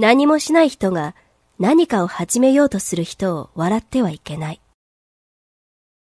何もしない人が何かを始めようとする人を笑ってはいけない。